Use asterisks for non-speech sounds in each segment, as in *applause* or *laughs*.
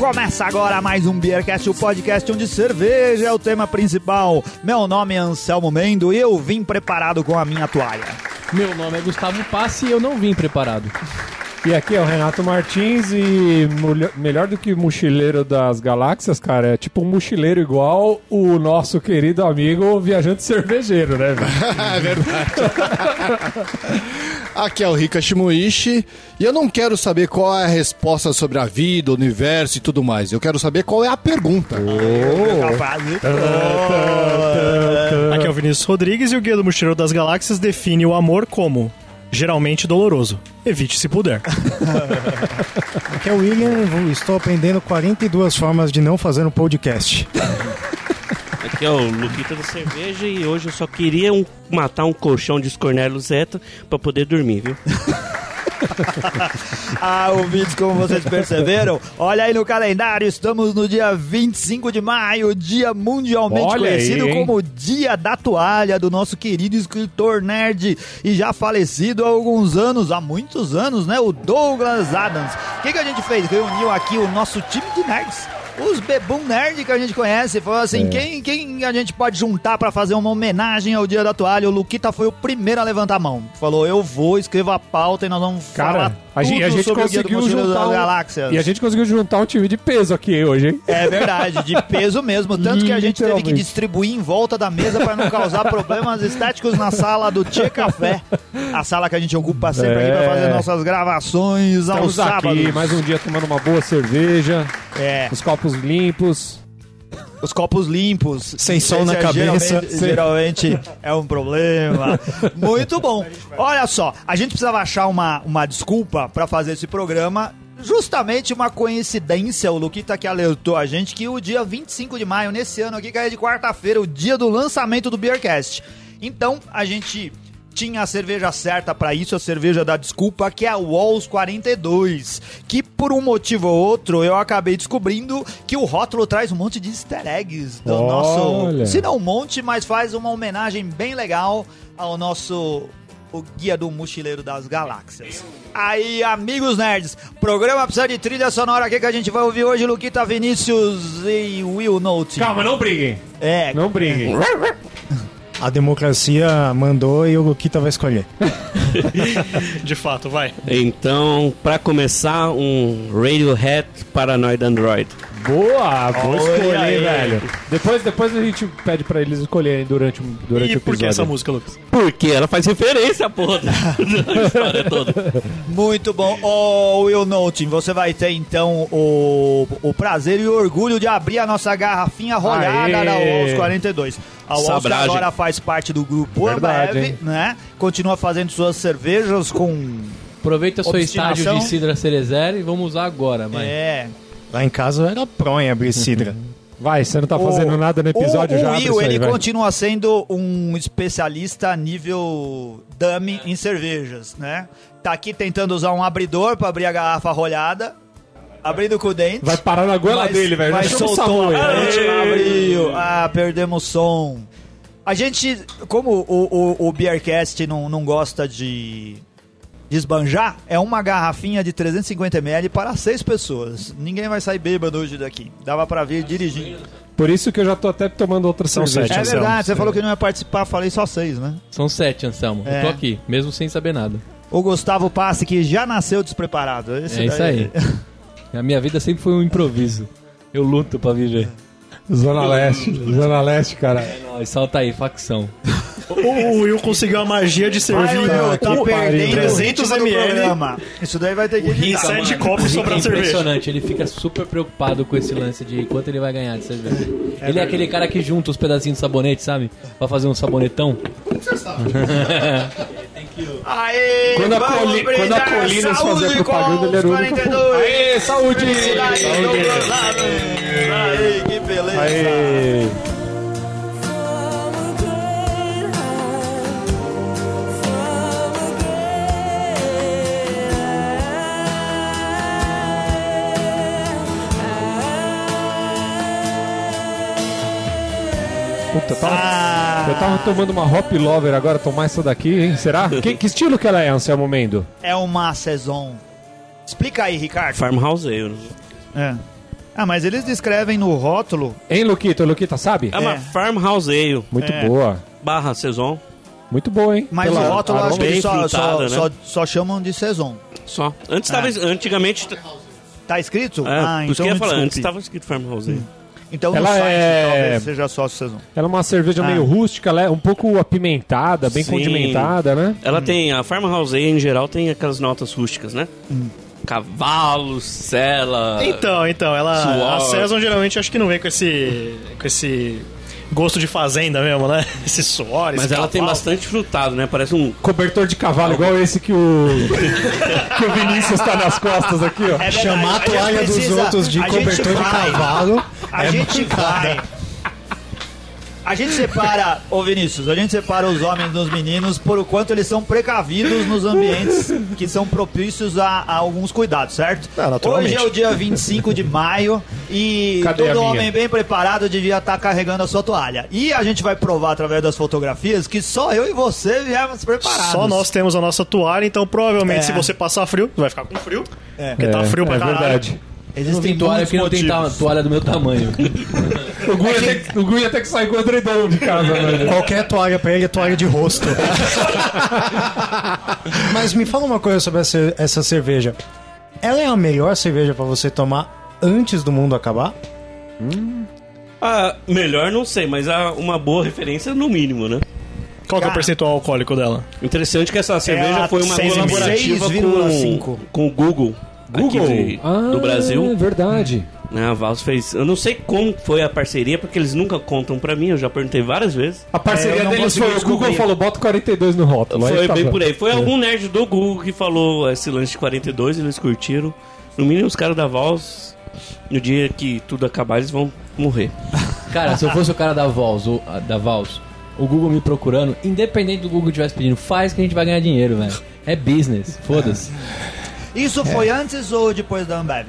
Começa agora mais um Beercast, o podcast onde cerveja é o tema principal. Meu nome é Anselmo Mendo e eu vim preparado com a minha toalha. Meu nome é Gustavo Passi e eu não vim preparado. E aqui é o Renato Martins e mulher- melhor do que mochileiro das galáxias, cara, é tipo um mochileiro igual o nosso querido amigo viajante cervejeiro, né? *laughs* É verdade. *laughs* Aqui é o Rika Shimuishi e eu não quero saber qual é a resposta sobre a vida, o universo e tudo mais. Eu quero saber qual é a pergunta. De Aqui é o Vinícius Rodrigues e o Guia do Mochileiro das Galáxias define o amor como geralmente doloroso. Evite se puder. *laughs* Aqui é o William, eu estou aprendendo 42 formas de não fazer um podcast. Aqui é o Luquita da Cerveja e hoje eu só queria um- matar um colchão de Scornello Zeta pra poder dormir, viu? *laughs* *laughs* Ah, ouvintes, como vocês perceberam, olha aí no calendário, estamos no dia 25 de maio, dia mundialmente Olha conhecido aí, como Dia da Toalha, do nosso querido escritor nerd e já falecido há alguns anos, há muitos anos, né? O Douglas Adams. O que, que a gente fez? Reuniu aqui o nosso time de nerds. Os bebum nerd que a gente conhece, falou assim: É. quem, quem a gente pode juntar pra fazer uma homenagem ao Dia da Toalha? O Luquita foi o primeiro a levantar a mão. Falou: eu vou, escreva a pauta e nós vamos falar Cara, a gente, a gente conseguiu juntar um, Galáxias. E a gente conseguiu juntar um time de peso aqui hoje, hein? É verdade, de peso mesmo. Tanto que a gente teve que distribuir em volta da mesa para não causar problemas estéticos na sala do Tchê Café. A sala que a gente ocupa sempre aqui para É. fazer nossas gravações aos Estamos aqui, sábados. mais um dia tomando uma boa cerveja, É, os copos limpos. os copos limpos. Sem sol na é cabeça. Geralmente, geralmente é um problema. Muito bom. Olha só, a gente precisava achar uma, uma desculpa para fazer esse programa. Justamente uma coincidência, o Luquita que alertou a gente que o dia 25 de maio, nesse ano aqui, caiu de quarta-feira, o dia do lançamento do Beercast. Então, a gente tinha a cerveja certa pra isso, a cerveja da desculpa, que é a Walls 42, que por um motivo ou outro eu acabei descobrindo que o rótulo traz um monte de easter eggs do Olha. nosso, se não um monte, mas faz uma homenagem bem legal ao nosso o guia do mochileiro das galáxias. Aí, amigos nerds, programa precisa de trilha sonora aqui que a gente vai ouvir hoje, Luquita Vinícius e Will Note. Calma, não briguem. É, Não briguem. *laughs* A democracia mandou e o Luquita vai escolher. *laughs* De fato, vai. Então, pra começar, um Radiohead Paranoid Android. Boa, vou escolher, aí. velho. Depois, depois a gente pede pra eles escolherem durante, o- durante E o por que episódio. essa música, Lucas? Porque ela faz referência, porra, da história toda. *laughs* Muito bom. Ô, Will Note, você vai ter então o, o prazer e o orgulho de abrir a nossa garrafinha rolhada Aê. da Walls 42. A Sabragem. agora faz parte do grupo Verdade, Ambev, hein? né? Continua fazendo suas cervejas com... Aproveita seu estágio de Cidra Cerezer e vamos usar agora, vai. É... Lá em casa era pronha abrir cidra. *laughs* Vai, você não tá fazendo O- nada no episódio o, já. O Will, ele vai. continua sendo um especialista a nível dummy em cervejas, né? Tá aqui tentando usar um abridor pra abrir a garrafa rolhada, abrindo com o dente. Vai parar na goela Mas- dele, velho. Mas soltou. A gente abriu. Ah, perdemos som. A gente, como o, o, o Beercast não, não gosta de, de esbanjar, é uma garrafinha de 350ml para seis pessoas. Ninguém vai sair bêbado hoje daqui. Dava pra vir dirigindo. Por isso que eu já tô até tomando outra São cerveja. sete, É Anselmo. verdade, você falou que não ia participar, falei só seis, né? São sete, Anselmo. É. Eu tô aqui, mesmo sem saber nada. O Gustavo Passe, que já nasceu despreparado. Esse é isso daí- aí. *laughs* A minha vida sempre foi um improviso. Eu luto pra viver. Zona Leste. Zona Leste, cara. Não, salta aí, facção. O, Will conseguiu a magia de Vai, servir Will, tá perdendo pariu. o 300 ritmo do ml. Isso daí vai ter que editar. sete copos O Rick sobrando é cerveja. impressionante, ele fica super preocupado com esse lance de quanto ele vai ganhar de cerveja. ele é aquele cara que junta os pedacinhos de sabonete, sabe? Pra fazer um sabonetão. *laughs* Aê, Quando a, Coli, quando a brindar Colinas saúde fazia propaganda, ele era o único. 42. Aê, saúde! Adams. Aí, que beleza. Aê! Puta, eu tava, eu tava tomando uma Hop Lover agora, tomar essa daqui, hein? Será? *laughs* Que, que estilo que ela é, Anselmo Mendo? é uma saison. Explica aí, Ricardo. Farmhouse Ale. É. Ah, mas eles descrevem no rótulo. Hein, Luquita? Luquita, sabe? É uma É. Farmhouse Ale Muito É. boa. barra Saison. Muito boa, hein? Mas Pela o rótulo eu acho que eles bem só, só, frutada, né? só, só chamam de Saison. Só. Antes Ah. tava. Antigamente. Tá escrito? É, ah, por isso então que eu ia me falar, desculpe. antes tava escrito Farmhouse Ale. Então no Ela site é- talvez seja só Saison. Ela é uma cerveja Ah. meio rústica, ela é um pouco apimentada, bem Sim. condimentada, né? Ela tem. A Farmhouse Ale, em geral, tem aquelas notas rústicas, né? Hum. Cavalo, cela. Então, então, ela. Suor. A Saison geralmente acho que não vem com esse. com esse gosto de fazenda mesmo, né? *laughs* Esse suor, Mas esse ela tem bastante frutado, né? Parece um. Cobertor de cavalo, igual esse que o, *laughs* que o Vinícius tá nas costas aqui, ó. É Chamar a toalha dos precisa- outros de a cobertor de cavalo. A é gente mancada. vai. A gente separa, ô Vinícius, a gente separa os homens dos meninos por o quanto eles são precavidos nos ambientes que são propícios a, a alguns cuidados, certo? Naturalmente. Hoje é o dia 25 de maio e Cadê todo homem bem preparado devia estar carregando a sua toalha. E a gente vai provar através das fotografias que só eu e você viemos preparados. Só nós temos a nossa toalha, então provavelmente É. se você passar frio, vai ficar com frio. É. Porque tá frio pra é caralho. verdade. Existem tem toalha porque não tem ta- toalha do meu tamanho. *laughs* O Gu ia ter que- o que sair com o edredom de casa, né? *laughs* Qualquer toalha pra ele é toalha de rosto. *laughs* Mas me fala uma coisa sobre essa, essa cerveja. Ela é a melhor cerveja pra você tomar antes do mundo acabar? Ah, melhor não sei, mas há uma boa referência no mínimo, né? Qual que é o Cara. percentual alcoólico dela? Interessante que essa cerveja Ela foi uma colaborativa 6,5. com, com o Google, Google aqui de- Ah, do Brasil. É verdade. Né, a Vals fez. Eu não sei como foi a parceria, porque eles nunca contam pra mim, eu já perguntei várias vezes. A É, parceria não deles foi o Google falou, bota 42 no rótulo. Foi tá bem por aí. Foi algum nerd do Google que falou esse lance de 42, eles curtiram. No mínimo, os caras da Vals, no dia que tudo acabar, eles vão morrer. *laughs* Cara, se eu fosse o cara da Vals, o, a- da Vals, o Google me procurando, independente do Google estivesse pedindo, faz que a gente vai ganhar dinheiro, velho. É business, foda-se. *laughs* Isso foi antes ou depois da Ambev?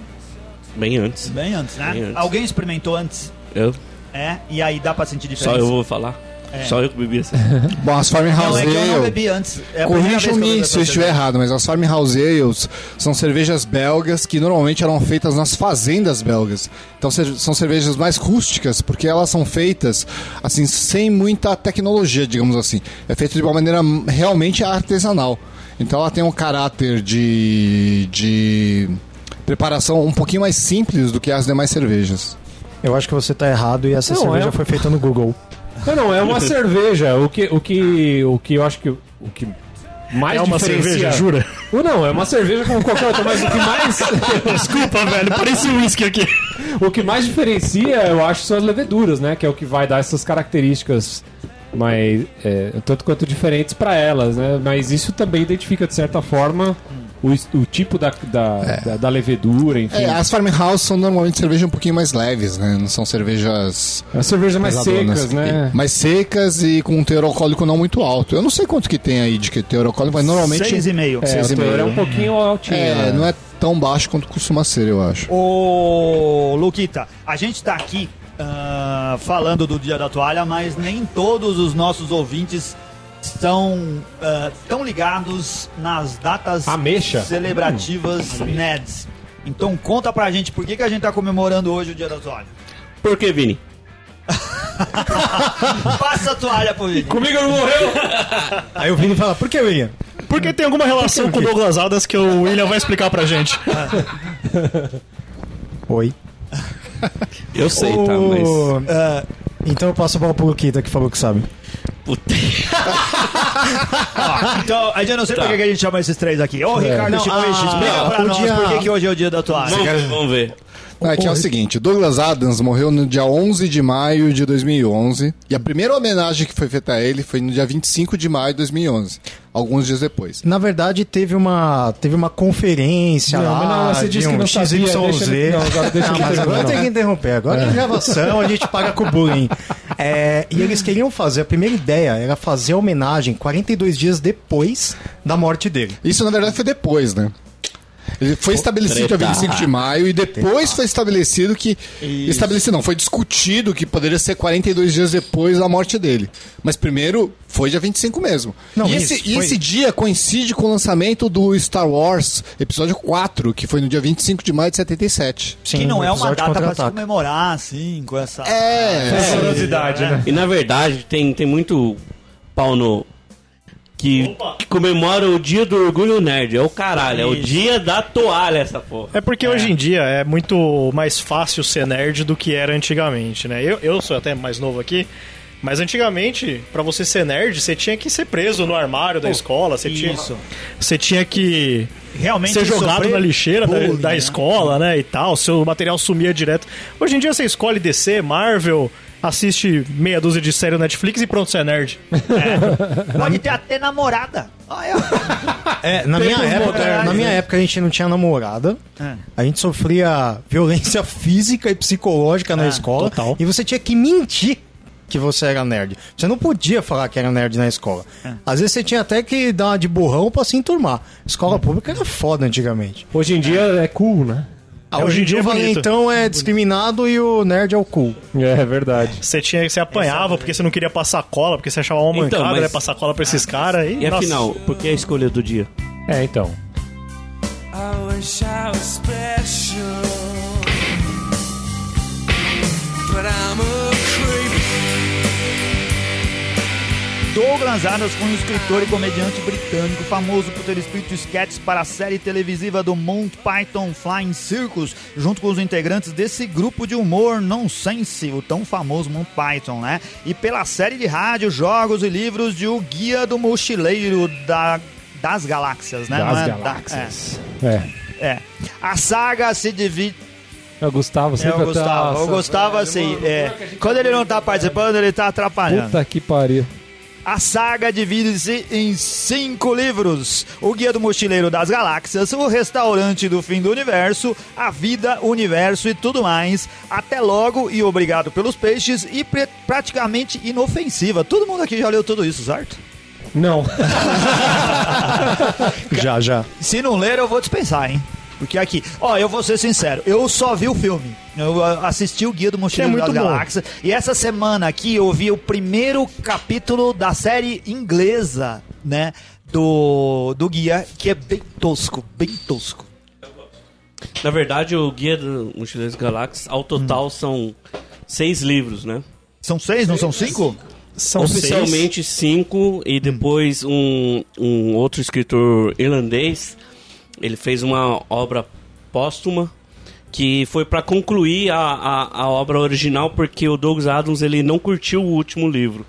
Bem antes. Bem antes, né? Bem antes. Alguém experimentou antes? Eu, É, e aí dá pra sentir só diferença. eu vou falar. É. Só eu que bebi essa. *laughs* Bom, as Não, Farmhouse é que eu não bebi antes. É corrijam-me se eu estiver errado, mas as Farmhouse Ales são cervejas belgas que normalmente eram feitas nas fazendas belgas. Então são cervejas mais rústicas, porque elas são feitas assim sem muita tecnologia, digamos assim. É feito de uma maneira realmente artesanal. Então ela tem um caráter de, de preparação um pouquinho mais simples do que as demais cervejas. Eu acho que você tá errado e essa Não, cerveja é- foi feita no Google. Não, não, é uma *laughs* cerveja. O que, o que, o que eu acho que o que mais é uma diferencia... cerveja, jura? Ou Não, é uma cerveja como qualquer outra, mas o que mais *laughs* Desculpa, velho, parece um uísque aqui. o que mais diferencia, eu acho, são as leveduras, né? Que é o que vai dar essas características mais é, tanto quanto diferentes para elas, né? Mas isso também identifica de certa forma o, o tipo da, da, da, da levedura, enfim. É, as Farmhouse são normalmente cervejas um pouquinho mais leves, né? Não são cervejas As cervejas mais pesadonas. secas, né? Mais secas e com um teor alcoólico não muito alto. Eu não sei quanto que tem aí de que teor alcoólico, mas normalmente. Seis e meio. É, seis o teor meio. é um pouquinho altinho. É, né? não é tão baixo quanto costuma ser, eu acho. Ô, Luquita, a gente tá aqui ah, falando do Dia da Toalha, mas nem todos os nossos ouvintes estão ah, tão ligados nas datas Ameixa. celebrativas NEDs. Então conta pra gente por que, que a gente tá comemorando hoje o Dia da Toalha. Por que, Vini? *laughs* Passa a toalha pro Vini. Comigo não morreu! Aí o Vini fala, por que, William? Porque tem alguma relação com o Douglas Adams que o William vai explicar pra gente. Oi. *laughs* Eu sei, tá, mas. Ah, então eu passo a bola pro Luquita, que falou que sabe. Puta. *laughs* Ó, então, a gente não sei por que, a gente chama esses três aqui. Ô, Ricardo Não, Shimoishi, ah, explica pra o nós dia- por que, que hoje é o Dia da Toalha. Vamos, vamos ver. É, que é o seguinte, Douglas Adams morreu no dia 11 de maio de 2011 e a primeira homenagem que foi feita a ele foi no dia 25 de maio de 2011, alguns dias depois. Na verdade, teve uma, teve uma conferência Não, lá mas não, você disse que um não sabia, XYZ. deixa ele- não, agora deixa Não, mas agora tem que interromper. Agora é gravação, a gente paga com o bullying. É, e eles queriam fazer, a primeira ideia era fazer a homenagem 42 dias depois da morte dele. Isso na verdade foi depois, né? Ele foi estabelecido dia treta. 25 de maio e depois foi estabelecido que. Estabelecido não, foi discutido que poderia ser 42 dias depois da morte dele. Mas primeiro foi dia 25 mesmo. Não, e isso, esse, e foi- esse dia coincide com o lançamento do Star Wars Episódio 4, que foi no dia 25 de maio de 77. Sim, que não é uma data pra se comemorar, assim, com essa... É. Curiosidade, né? E na verdade, tem, tem muito pau no. Que, que comemora o dia do orgulho nerd. É o caralho, é o dia da toalha essa porra. É porque hoje em dia é muito mais fácil ser nerd do que era antigamente, né? Eu, eu sou até mais novo aqui, mas antigamente, pra você ser nerd, você tinha que ser preso no armário da escola, você tinha, Isso. você tinha que Realmente ser jogado na lixeira da, bullying, da né? escola, né, e tal, seu material sumia direto. Hoje em dia você escolhe DC, Marvel, assiste meia dúzia de série no Netflix e pronto, você é nerd. *laughs* Pode ter até namorada. *laughs* É, na minha, época, na minha né? época a gente não tinha namorada. É. A gente sofria violência física e psicológica na Ah, escola. total. E você tinha que mentir que você era nerd. Você não podia falar que era nerd na escola. É. Às vezes você tinha até que dar uma de burrão pra se enturmar. Escola pública era foda antigamente. Hoje em dia é cool, né? Ah, hoje em dia o é valentão é discriminado e o nerd é o cool. É, é verdade. Você tinha você apanhava porque você não queria passar cola, porque você achava uma Então, mancada, mas- né, passar cola pra esses caras. E, E nossa. afinal, por que a escolha do dia? É, então. I wish I was special, Douglas Adams foi um escritor e comediante britânico famoso por ter escrito sketches para a série televisiva do Monty Python Flying Circus, junto com os integrantes desse grupo de humor nonsense, o tão famoso Monty Python, né? E pela série de rádio, jogos e livros de O Guia do Mochileiro da, das Galáxias, né? Não Das é? Galáxias. É. é, é. A saga se divide É o Gustavo É sempre o Gustavo. tá... O Gustavo, assim, é, quando ele não tá participando, ele tá atrapalhando. Puta que pariu. A saga divide-se em cinco livros: O Guia do Mochileiro das Galáxias, O Restaurante do Fim do Universo, A Vida, o Universo e tudo mais. Até logo e obrigado pelos peixes e praticamente inofensiva. Todo mundo aqui já leu tudo isso, certo? Não. *laughs* Já, já. Se não ler, eu vou dispensar, hein? Porque aqui, ó, eu vou ser sincero, eu só vi o filme. Eu ah, assisti o Guia do Mochileiro é das. Galáxias. E essa semana aqui eu vi o primeiro capítulo da série inglesa, né? Do, do Guia, que é bem tosco, bem tosco. Na verdade, o Guia do Mochileiros Galáxias, ao total, são seis livros, né? São seis, não são cinco? São Oficialmente cinco, e depois um, um outro escritor irlandês, ele fez uma obra póstuma que foi para concluir a, a, a obra original porque o Douglas Adams ele não curtiu o último livro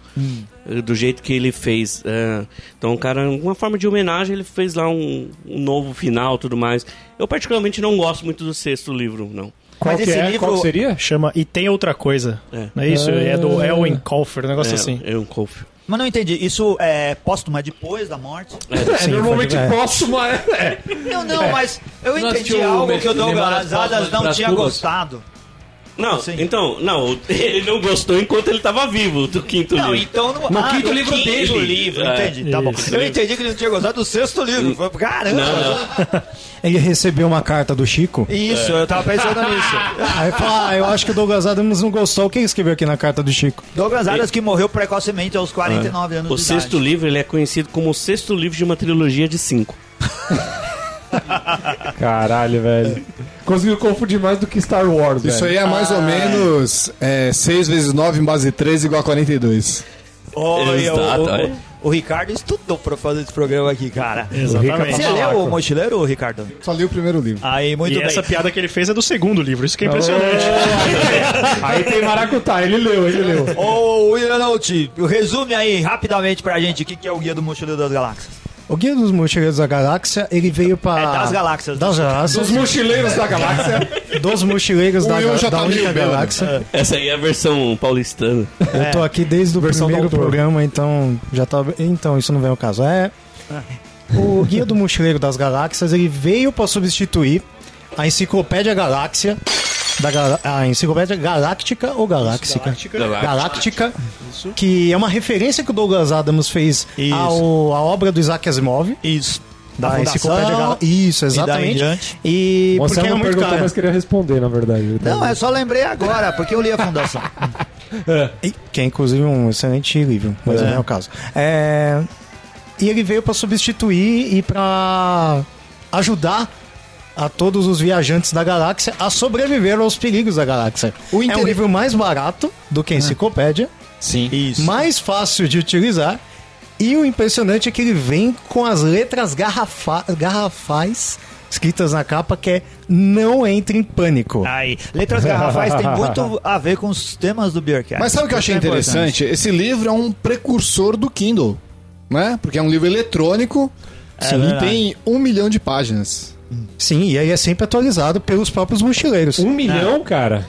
eh, do jeito que ele fez É, então cara uma forma de homenagem ele fez lá um, um novo final tudo mais. Eu particularmente não gosto muito do sexto livro não Qual Mas que esse é? livro- Qual que seria? Chama E Tem Outra Coisa. É. Não é isso? É do Elwin Colfer, um negócio assim. é um Colf Mas não entendi, isso é póstumo, é depois da morte? É, Sim, normalmente é. póstumo é. é. Não, não, mas eu entendi algo que o Douglas Adams Póstumas não tinha gostado. Não Sim. então não *laughs* ele não gostou enquanto ele estava vivo do quinto Não, livro então no, No quinto no livro quinto dele. livro, É. entendi, tá bom. Eu entendi que ele não tinha gostado do sexto livro. Foi- Caramba! não não *laughs* Ele recebeu uma carta do Chico. Isso, eu tava pensando *laughs* nisso. Aí fala, ah, eu acho que o Douglas Adams não gostou. Quem escreveu aqui na carta do Chico? Douglas Adams que morreu precocemente aos 49 anos O de sexto idade. livro ele é conhecido como o sexto livro de uma trilogia de cinco. *laughs* Caralho, velho. Conseguiu confundir mais do que Star Wars, Isso velho. aí é mais ou menos é, 6 vezes 9 em base 13 igual a 42. Olha, Exato, o, é. o, o Ricardo estudou pra fazer esse programa aqui, cara. Exatamente. Você leu o Mochileiro, Ricardo? Só li o primeiro livro. Aí, muito e bem. essa piada que ele fez é do segundo livro, isso que é impressionante. Aí tem Maracutá, ele leu, ele leu. Ô, William Note, resume aí rapidamente pra gente o que que é o Guia do Mochileiro das Galáxias. O Guia dos Mochileiros da Galáxia, ele veio pra... É das galáxias. Das galáxias. Os mochileiros da galáxia. *laughs* Dos mochileiros da, já da tá única galáxia. Essa aí é a versão paulistana. Eu tô aqui desde o Versão primeiro programa, então já tá. Então, isso não vem ao caso. É. O Guia do Mochileiro das Galáxias, ele veio pra substituir a Enciclopédia Galáxia. Da a Enciclopédia Galáctica ou Galáxica? Galáctica. que é uma referência que o Douglas Adams fez ao, à obra do Isaac Asimov. Isso. Da A fundação enciclopédia Galáctica. Isso, e exatamente. diante. E, O porque Anselmo era muito perguntou, caro. mas queria responder, na verdade. Não, é só lembrei agora, porque eu li a fundação. *laughs* E- Que é inclusive um excelente livro, mas É. não é o caso. É, E ele veio para substituir e para ajudar a todos os viajantes da galáxia a sobreviver aos perigos da galáxia. O É um livro mais barato do que a enciclopédia, Sim. Isso. mais fácil de utilizar. E o impressionante é que ele vem com as letras garrafa garrafais escritas na capa que é não entre em pânico. Aí, letras garrafais tem muito a ver com os temas do Beercast. Mas sabe o que eu achei é interessante? Esse livro é um precursor do Kindle, né? Porque é um livro eletrônico e verdade. tem um milhão de páginas. Sim, e aí é sempre atualizado pelos próprios mochileiros. Um milhão, cara?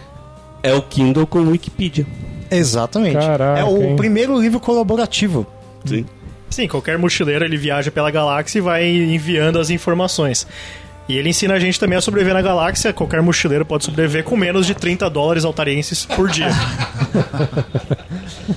É o Kindle com Wikipedia. Exatamente. Caraca, é o hein? primeiro livro colaborativo. Sim. Sim, qualquer mochileiro ele viaja pela galáxia e vai enviando as informações. E ele ensina a gente também a sobreviver na galáxia. Qualquer mochileiro pode sobreviver com menos de 30 dólares altarienses por dia. *laughs*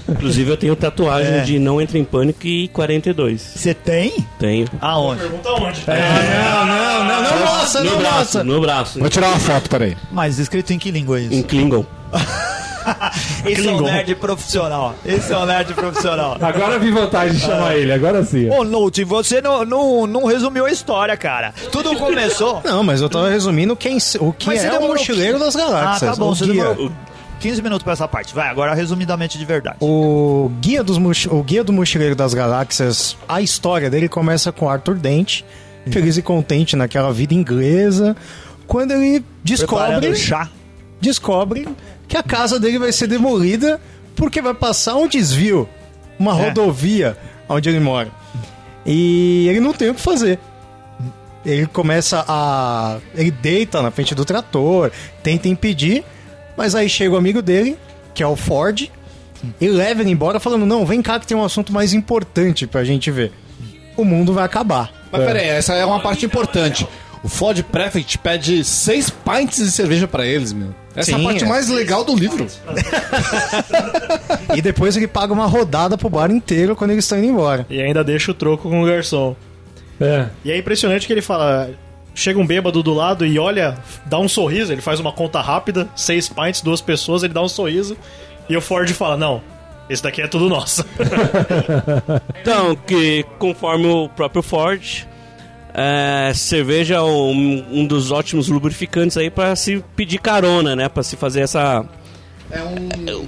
Inclusive eu tenho tatuagem É. de Não Entre em Pânico e 42. Você tem? Tenho. Aonde? Pergunta onde? Não, não, não, não, nossa, no não, braço, nossa. no braço. Vou tirar uma foto, peraí. Mas escrito em que língua é Em isso? Klingon. *laughs* *laughs* Esse é um Klingon. nerd profissional. Esse é um nerd profissional. Agora vi vantagem de chamar ele, agora sim. Ô, Note, você não, não, não resumiu a história, cara. Tudo começou... *laughs* Não, mas eu tava resumindo quem, o que Mas é o mochileiro das Ah, galáxias. tá bom, o, você guia, demorou 15 minutos pra essa parte. Vai, agora resumidamente de verdade. o, guia dos o guia do mochileiro das galáxias, a história dele começa com Arthur Dent, feliz e contente naquela vida inglesa, quando ele descobre, Preparando chá. descobre que a casa dele vai ser demolida porque vai passar um desvio, uma É. rodovia onde ele mora. E ele não tem o que fazer. Ele começa a. Ele deita na frente do trator, tenta impedir, mas aí chega o amigo dele, que é o Ford, e leva ele embora falando: Não, vem cá que tem um assunto mais importante pra gente ver. O mundo vai acabar. Mas peraí, essa é uma parte importante. O Ford Prefect pede seis pints de cerveja pra eles, meu. Essa é Sim, a parte é. mais legal do livro. *laughs* E depois ele paga uma rodada pro bar inteiro quando eles estão indo embora. E ainda deixa o troco com o garçom. É. E é impressionante que ele fala. Chega um bêbado do lado e olha, dá um sorriso, ele faz uma conta rápida, seis pints, duas pessoas, ele dá um sorriso. E o Ford fala: Não, esse daqui é tudo nosso. *laughs* Então, que conforme o próprio Ford, é, cerveja é um, um dos ótimos lubrificantes aí para se pedir carona, né? Para se fazer essa. É um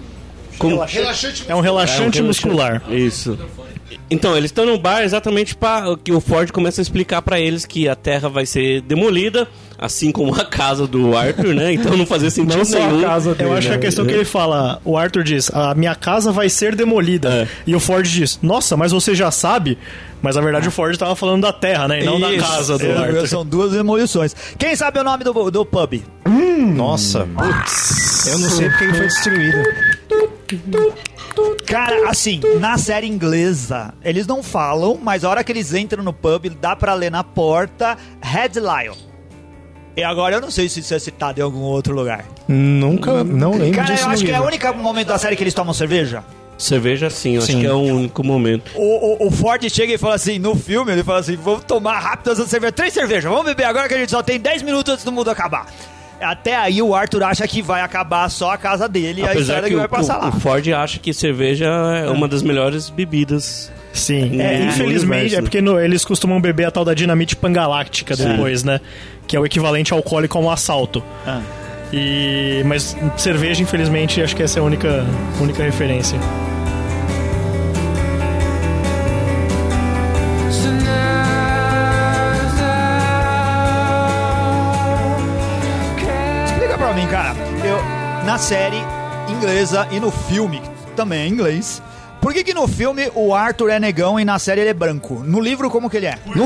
Como- relaxante. É um relaxante É um muscular. Isso. Então, eles estão no bar exatamente para que o Ford começa a explicar para eles que a Terra vai ser demolida, assim como a casa do Arthur, né? Então não fazia sentido Não só nenhum. a casa dele. Eu acho que a né? questão que ele fala, o Arthur diz, a minha casa vai ser demolida. É. E o Ford diz, nossa, mas você já sabe? Mas na verdade o Ford tava falando da terra, né? E não da Isso. casa do É, Arthur. *laughs* São duas demolições. Quem sabe o nome do, do pub? Nossa, putz. Eu não sei porque ele foi destruído. *laughs* Cara, assim, na série inglesa, eles não falam, mas a hora que eles entram no pub, dá pra ler na porta Red Lion. E agora eu não sei se isso é citado em algum outro lugar. Nunca, não lembro Cara, disso eu no acho que é o único momento da série que eles tomam cerveja. Cerveja sim, eu acho Sim. que é o único momento. O, o, o Ford chega e fala assim, no filme, ele fala assim, vamos tomar rápido essa cerveja. Três cervejas, vamos beber agora que a gente só tem 10 minutos antes do mundo acabar. Até aí o Arthur acha que vai acabar só a casa dele e a Apesar estrada que, que, o, vai passar o- lá. o Ford acha que cerveja é uma das melhores bebidas. Sim, É, é, infelizmente universo. é porque no- eles costumam beber a tal da dinamite pangaláctica depois, né? Que é o equivalente alcoólico a um assalto. Ah. E mas cerveja, infelizmente, acho que essa é a única, única referência. Na série inglesa e no filme, também é inglês. Por que, que no filme o Arthur é negão e na série ele é branco? No livro, como que ele é? No,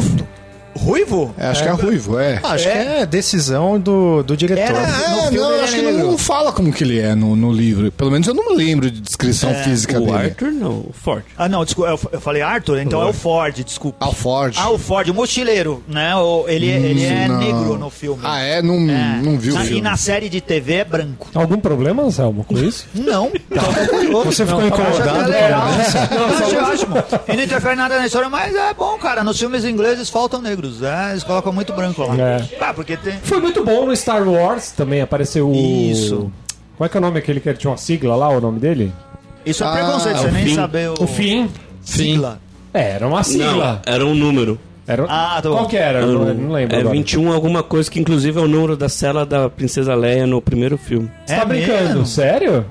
ruivo? É, acho que é ruivo, é. Acho É. que é decisão do, do diretor. Era- É, não, ele é acho que negro. não fala como que ele é no, no livro. Pelo menos eu não me lembro de descrição física o dele. Arthur não, o Ford. Ah, não, desculpa, eu, eu falei Arthur, então é o Ford, desculpa. Ah, o Ford. Ah, o Ford, o mochileiro, né? O- ele, ele é Não. negro no filme. Ah, é? Não, É. não viu o Na- filme. E na série de TV é branco. Algum problema, Anselmo, com isso? *laughs* Não. Tá Você ficou incomodado legal. com Não, achei ótimo. E não interfere nada na história, mas é bom, cara. Nos filmes ingleses faltam negros. Livros, é, eles colocam muito branco lá. É. Ah, porque tem. Foi muito bom no Star Wars também, apareceu o... Isso. Qual é que é o nome aquele que tinha uma sigla lá, o nome dele? Isso é Ah, preconceito, você nem saber o. O fim. Sigla. É, era uma Não, sigla. era um número. Era... Ah, tá bom. Qual que era? Eu não, não lembro É agora. 21 alguma coisa, que inclusive é o número da cela da Princesa Leia no primeiro filme. Você tá brincando? mesmo? Sério?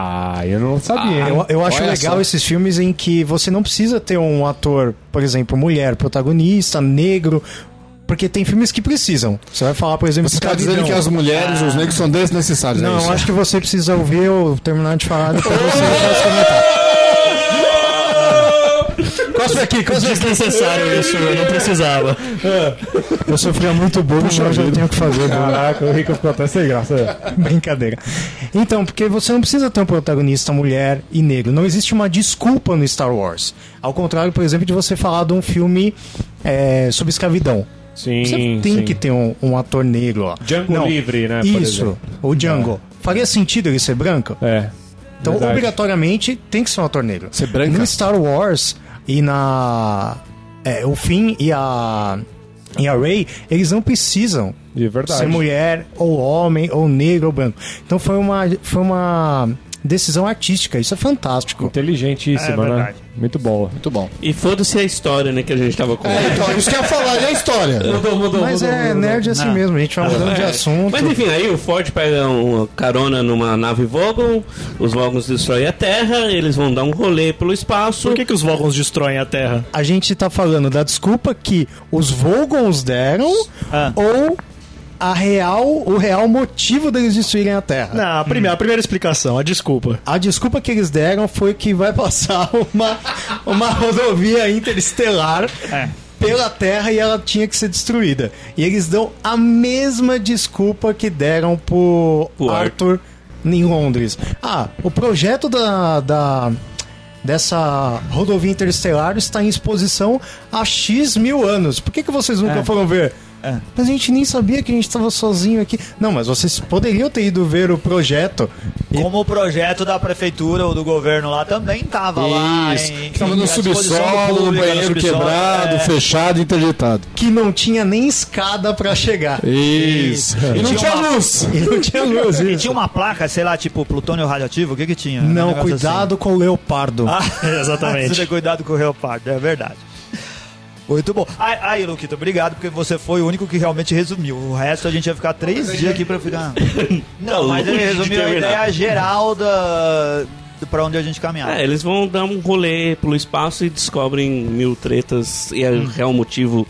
Ah, eu não sabia. hein? Eu, eu acho legal só. esses filmes em que você não precisa ter um ator, por exemplo, mulher, protagonista, negro. Porque tem filmes que precisam. Você vai falar, por exemplo, Você tá dizendo que as mulheres, os negros são desnecessários, é Não, isso? eu acho que você precisa ouvir eu terminar de falar depois *laughs* você faz os Cospe aqui, cospe desnecessário isso, eu não precisava. Eu sofria muito bullying, mas eu já tenho que fazer. Caraca, o Rico ficou até sem graça. *laughs* Brincadeira. Então, porque você não precisa ter um protagonista mulher e negro. Não existe uma desculpa no Star Wars. Ao contrário, por exemplo, de você falar de um filme é, sobre escravidão. Sim, Você tem sim. que ter um, um ator negro lá. Django Livre, né, Isso, o Django. Faria sentido ele ser branco? É. Então, verdade. obrigatoriamente, tem que ser um ator negro. Ser branca? No Star Wars e na... é, o Finn e a... E a Rey, eles não precisam ser mulher, ou homem, ou negro, ou branco. Então foi uma, foi uma decisão artística, isso é fantástico. Inteligentíssima, É né? Muito boa. Muito bom. E foda-se a história, né, que a gente tava com. É, então, isso que eu ia falar, e a história? *laughs* Mudou, mudou, Mas é nerd assim Não. mesmo, a gente vai mudando de assunto. Mas enfim, aí o Ford pega uma carona numa nave Vogon, os Vogons destroem a Terra, eles vão dar um rolê pelo espaço. Por que, que os Vogons destroem a Terra? A gente tá falando da desculpa que os Vogons deram Ah. ou a real, o real motivo deles destruírem a Terra. Não, a primeira, a primeira explicação, a desculpa. A desculpa que eles deram foi que vai passar *laughs* uma, uma rodovia interestelar É. pela Terra e ela tinha que ser destruída. E eles dão a mesma desculpa que deram pro Pro Arthur em Londres. Ah, o projeto da, da dessa rodovia interestelar está em exposição há X mil anos. Por que, que vocês nunca É. foram ver? É. Mas a gente nem sabia que a gente estava sozinho aqui. Não, mas vocês poderiam ter ido ver o projeto. E Como o projeto da prefeitura ou do governo lá também tava lá. Isso. em- Tava em no subsolo, no banheiro subsolo, quebrado, é. fechado, interditado. que não tinha nem escada pra chegar. Isso. E não Tinha uma- luz. *laughs* E não tinha luz. E isso. tinha uma placa, sei lá, tipo plutônio radioativo, o que que tinha? Um Não, negócio cuidado com o leopardo. assim. Ah, *laughs* Exatamente. *laughs* Cuidado com o leopardo, é verdade. Muito bom. Aí, aí, Luquito, obrigado, porque você foi o único que realmente resumiu. O resto a gente ia ficar três dias aqui pra ficar. *laughs* Não, mas ele resumiu a ideia geral da. pra onde a gente caminhava. É, eles vão dar um rolê pelo espaço e descobrem mil tretas e é o real motivo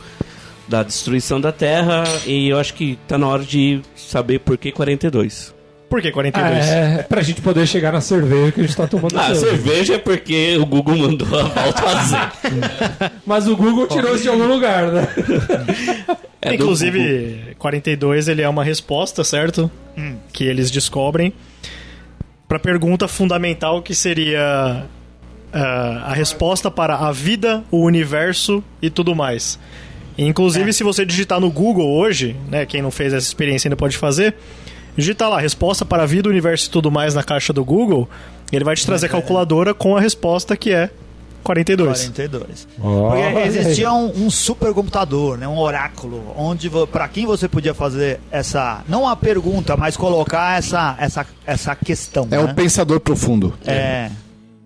da destruição da Terra. E eu acho que tá na hora de saber por que 42. Por que 42? É, pra gente poder chegar na cerveja que a gente tá tomando. Ah, hoje. cerveja é porque o Google mandou a volta fazer. *laughs* Mas o Google tirou isso de algum lugar, né? *laughs* É do Google. Inclusive, 42 ele é uma resposta, certo? Que eles descobrem pra pergunta fundamental que seria ah, a resposta para a vida, o universo e tudo mais. Inclusive, se você digitar no Google hoje, né, quem não fez essa experiência ainda pode fazer, digitar lá resposta para a vida, o universo e tudo mais na caixa do Google, ele vai te trazer a calculadora com a resposta que é 42. 42. Olha Porque existia um, um supercomputador, né, um oráculo, onde pra quem você podia fazer essa, não a pergunta, mas colocar essa, essa, essa questão. É né? o pensador profundo. É.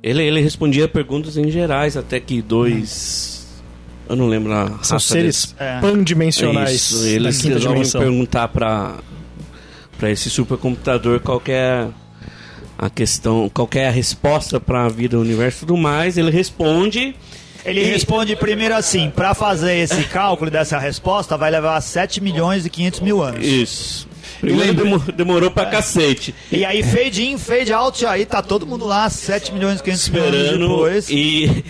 Ele, ele respondia perguntas em gerais, até que dois. Eu não lembro a São seres É. pandimensionais Isso, eles resolvem perguntar para para esse supercomputador qual é a questão, qual é a resposta para a vida, o universo e tudo mais. Ele responde. Ele E- responde primeiro assim: pra fazer esse cálculo dessa resposta vai levar 7 milhões e 500 mil anos. Isso. Primeiro demo- demorou pra cacete. E aí, fade in, fade out, aí tá todo mundo lá, 7 milhões e 500 mil anos depois. E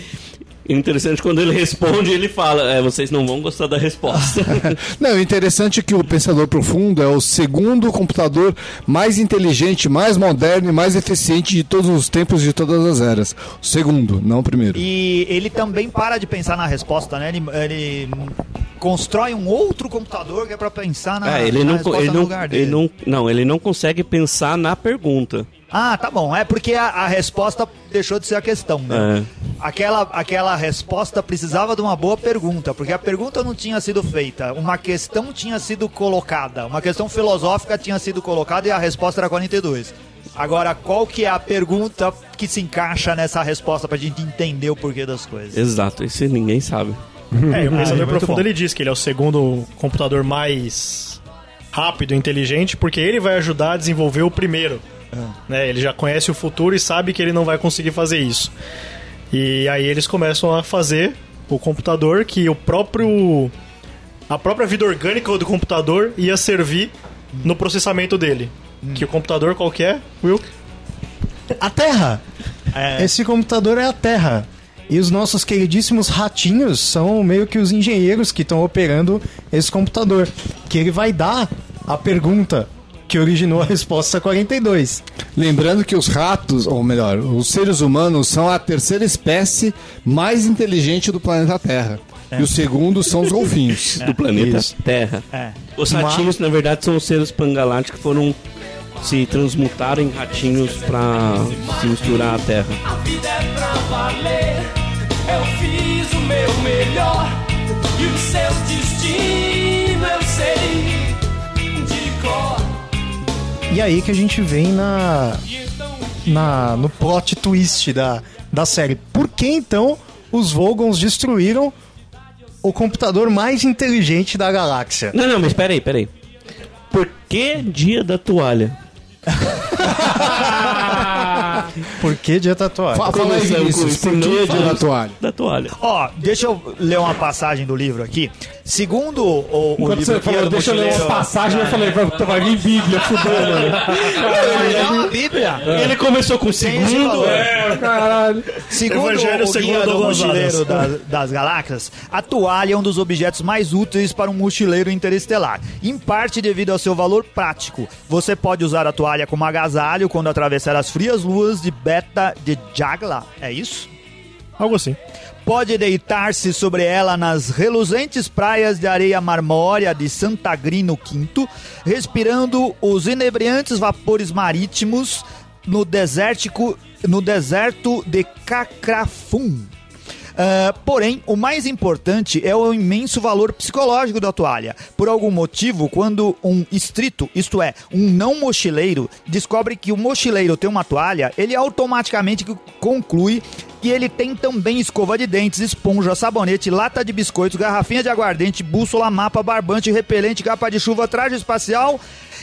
interessante quando ele responde, ele fala: é, vocês não vão gostar da resposta. *laughs* Não, o interessante é que o pensador profundo é o segundo computador mais inteligente, mais moderno e mais eficiente de todos os tempos de todas as eras. O segundo, não o primeiro. E ele também para de pensar na resposta, né? Ele, ele constrói um outro computador que é pra pensar na, É, ele na não, resposta ele no não, lugar dele. ele não, não, ele não consegue pensar na pergunta. Ah, tá bom. É porque a, a resposta deixou de ser a questão, né? É. aquela, aquela resposta precisava de uma boa pergunta, porque a pergunta não tinha sido feita, uma questão tinha sido colocada, uma questão filosófica tinha sido colocada e a resposta era 42. Agora, qual que é a pergunta que se encaixa nessa resposta pra gente entender o porquê das coisas? Exato, isso ninguém sabe. É, e o *laughs* Pensador muito Profundo bom. ele diz que ele é o segundo computador mais rápido e inteligente, porque ele vai ajudar a desenvolver o primeiro. Né? Ele já conhece o futuro e sabe que ele não vai conseguir fazer isso. E aí eles começam a fazer o computador que o próprio. A própria vida orgânica do computador ia servir no processamento dele. Que o computador qual que é, Will? A Terra! Esse computador é a Terra. E os nossos queridíssimos ratinhos são meio que os engenheiros que estão operando esse computador. Que ele vai dar a pergunta que originou a resposta 42. Lembrando que os ratos, ou melhor, os seres humanos são a terceira espécie mais inteligente do planeta Terra. E o segundo são os golfinhos. *laughs* Do planeta Isso. Terra. É. Os ratinhos, na verdade, são os seres pangalácticos que foram se transmutaram em ratinhos pra se misturar à Terra. A vida é pra valer. Eu fiz o meu melhor. E o seu destino E aí que a gente vem na, na no plot twist da, da série. Por que então os Vogons destruíram o computador mais inteligente da galáxia? Não, não, mas peraí, peraí. Por que dia da toalha? Por que dia tatuagem? Fa- Fala aí, Vinícius, isso, por que dia da toalha? Da toalha. Ó, deixa eu ler uma passagem do livro aqui. Segundo o, o Quando livro você falou, do deixa eu ler uma passagem, eu falei, vai, vai vir Bíblia, fudeu, mano. *laughs* É uma Bíblia. Ele começou com segundo. valor. É, caralho. Segundo Evangelho o segundo Guia do Mochileiro das, das Galáxias, a toalha é um dos objetos mais úteis para um mochileiro interestelar, em parte devido ao seu valor prático. Você pode usar a toalha como agasalho quando atravessar as frias luas de Beta de Jagla, é isso? Algo assim. Pode deitar-se sobre ela nas reluzentes praias de areia marmórea de Santagrino V, respirando os inebriantes vapores marítimos no desértico, no deserto de Cacrafum. Ah, porém, o mais importante é o imenso valor psicológico da toalha. Por algum motivo, quando um estrito, isto é, um não mochileiro, descobre que o mochileiro tem uma toalha, ele automaticamente conclui que ele tem também escova de dentes, esponja, sabonete, lata de biscoitos, garrafinha de aguardente, bússola, mapa, barbante, repelente, capa de chuva, traje espacial.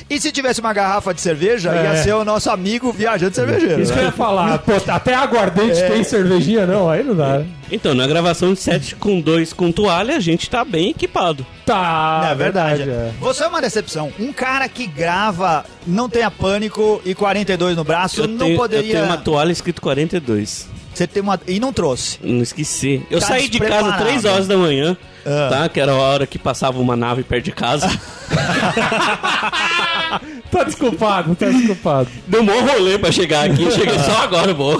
E se tivesse uma garrafa de cerveja, ia ser o nosso amigo viajante cervejeiro. Isso que eu né? ia falar. *laughs* Pô, até aguardente tem cervejinha, não? Aí não dá. né? Então, na gravação de 7 com 2 com toalha, a gente tá bem equipado. Tá, É verdade. é. Você é uma decepção. Um cara que grava, não tenha pânico e 42 no braço, Eu, não tenho, poderia. eu tenho uma toalha escrito 42. Você tem uma. E não trouxe. Não esqueci. Eu Tá saí de casa despreparado. 3 horas da manhã, Ah. tá? Que era a hora que passava uma nave perto de casa. *laughs* Tá desculpado, tá desculpado. Deu um bom rolê pra chegar aqui. Eu cheguei só agora, boa.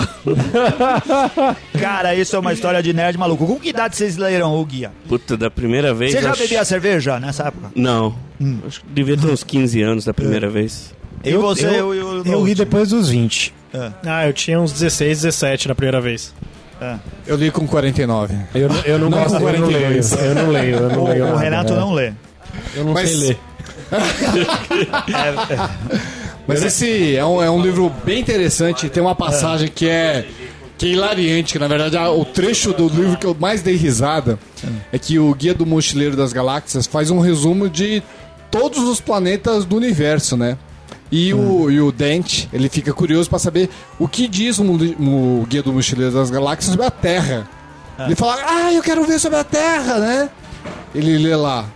*laughs* Cara, isso é uma história de nerd maluco. Com que idade vocês leram o guia? Puta, da primeira vez. Você eu já acho- bebia cerveja nessa época? Não. Acho que devia ter uns 15 anos da primeira vez. E você, eu, eu, eu li depois dos 20. Ah, eu tinha uns 16, 17 na primeira vez. Eu li com 49. Eu, não- eu não, Não gosto, com eu não leio. 42. Eu não leio, eu não O, leio o nada, Renato é. não lê. Eu não Mas- sei ler. *laughs* Mas esse é um, é um livro bem interessante. Tem uma passagem que é, que é hilariante, que na verdade é o trecho do livro que eu mais dei risada é que o Guia do Mochileiro das Galáxias faz um resumo de todos os planetas do universo, né? E, o, e o Dente, ele fica curioso para saber o que diz o, o Guia do Mochileiro das Galáxias sobre a Terra. Ele fala, ah, eu quero ver sobre a Terra, né? Ele lê lá,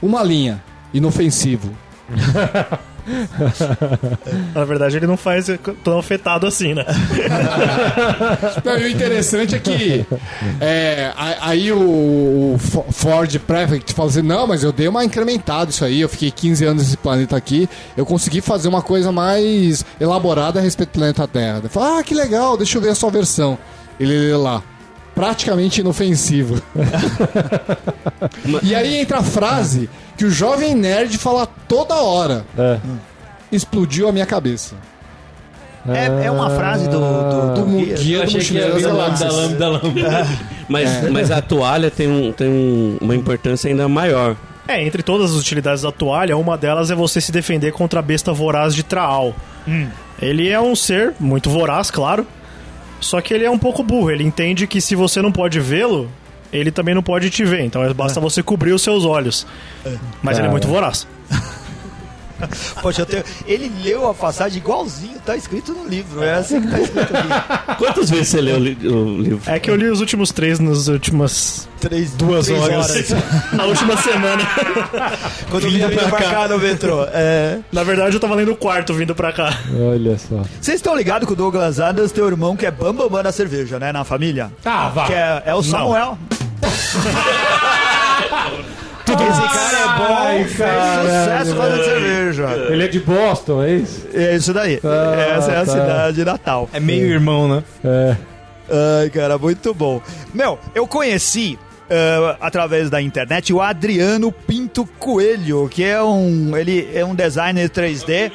uma linha, inofensivo. *laughs* *laughs* Na verdade, ele não faz tão afetado assim, né? *laughs* Não, e o interessante é que é, aí o, o Fo- Ford Prefect fala assim: não, mas eu dei uma incrementada isso aí, eu fiquei 15 anos nesse planeta aqui, eu consegui fazer uma coisa mais elaborada a respeito do planeta Terra. Fala: ah, que legal, deixa eu ver a sua versão. Ele lê lá. Praticamente inofensivo. e aí entra a frase que o jovem nerd fala toda hora. É. Explodiu a minha cabeça. É, é uma frase do, do, do guia. Guia Eu do Mochileiro da lambda, da lambda. Mas, mas a toalha tem, um, tem um- uma importância ainda maior. É, entre todas as utilidades da toalha, uma delas é você se defender contra a besta voraz de Traal. Ele é um ser muito voraz, claro. Só que ele é um pouco burro. Ele entende que se você não pode vê-lo, ele também não pode te ver. Então basta você cobrir os seus olhos. Mas ele é muito voraz. *laughs* *laughs* Poxa, eu tenho... ele leu a passagem igualzinho, tá escrito no livro. É assim que tá escrito aqui. *laughs* Quantas vezes você leu o, li- o livro? É que eu li os últimos três nas últimas Três, duas três horas. *laughs* Na última semana. Quando vinha pra, pra cá no metrô. É. Na verdade, eu tava lendo o quarto vindo pra cá. Olha só. Vocês estão ligados que o Douglas Adams tem um irmão que é bambambam da cerveja, né? Na família. Tá, vá. Que é, é o Samuel. Esse cara é bom, Ai, fez sucesso fazendo cerveja. Ele é de Boston, é isso? É isso daí. Ah, Essa é a tá. cidade natal. É meio irmão, né? É. Ai, cara, muito bom. Meu, eu conheci eh, através da internet o Adriano Pinto Coelho, que é um ele é um designer 3D.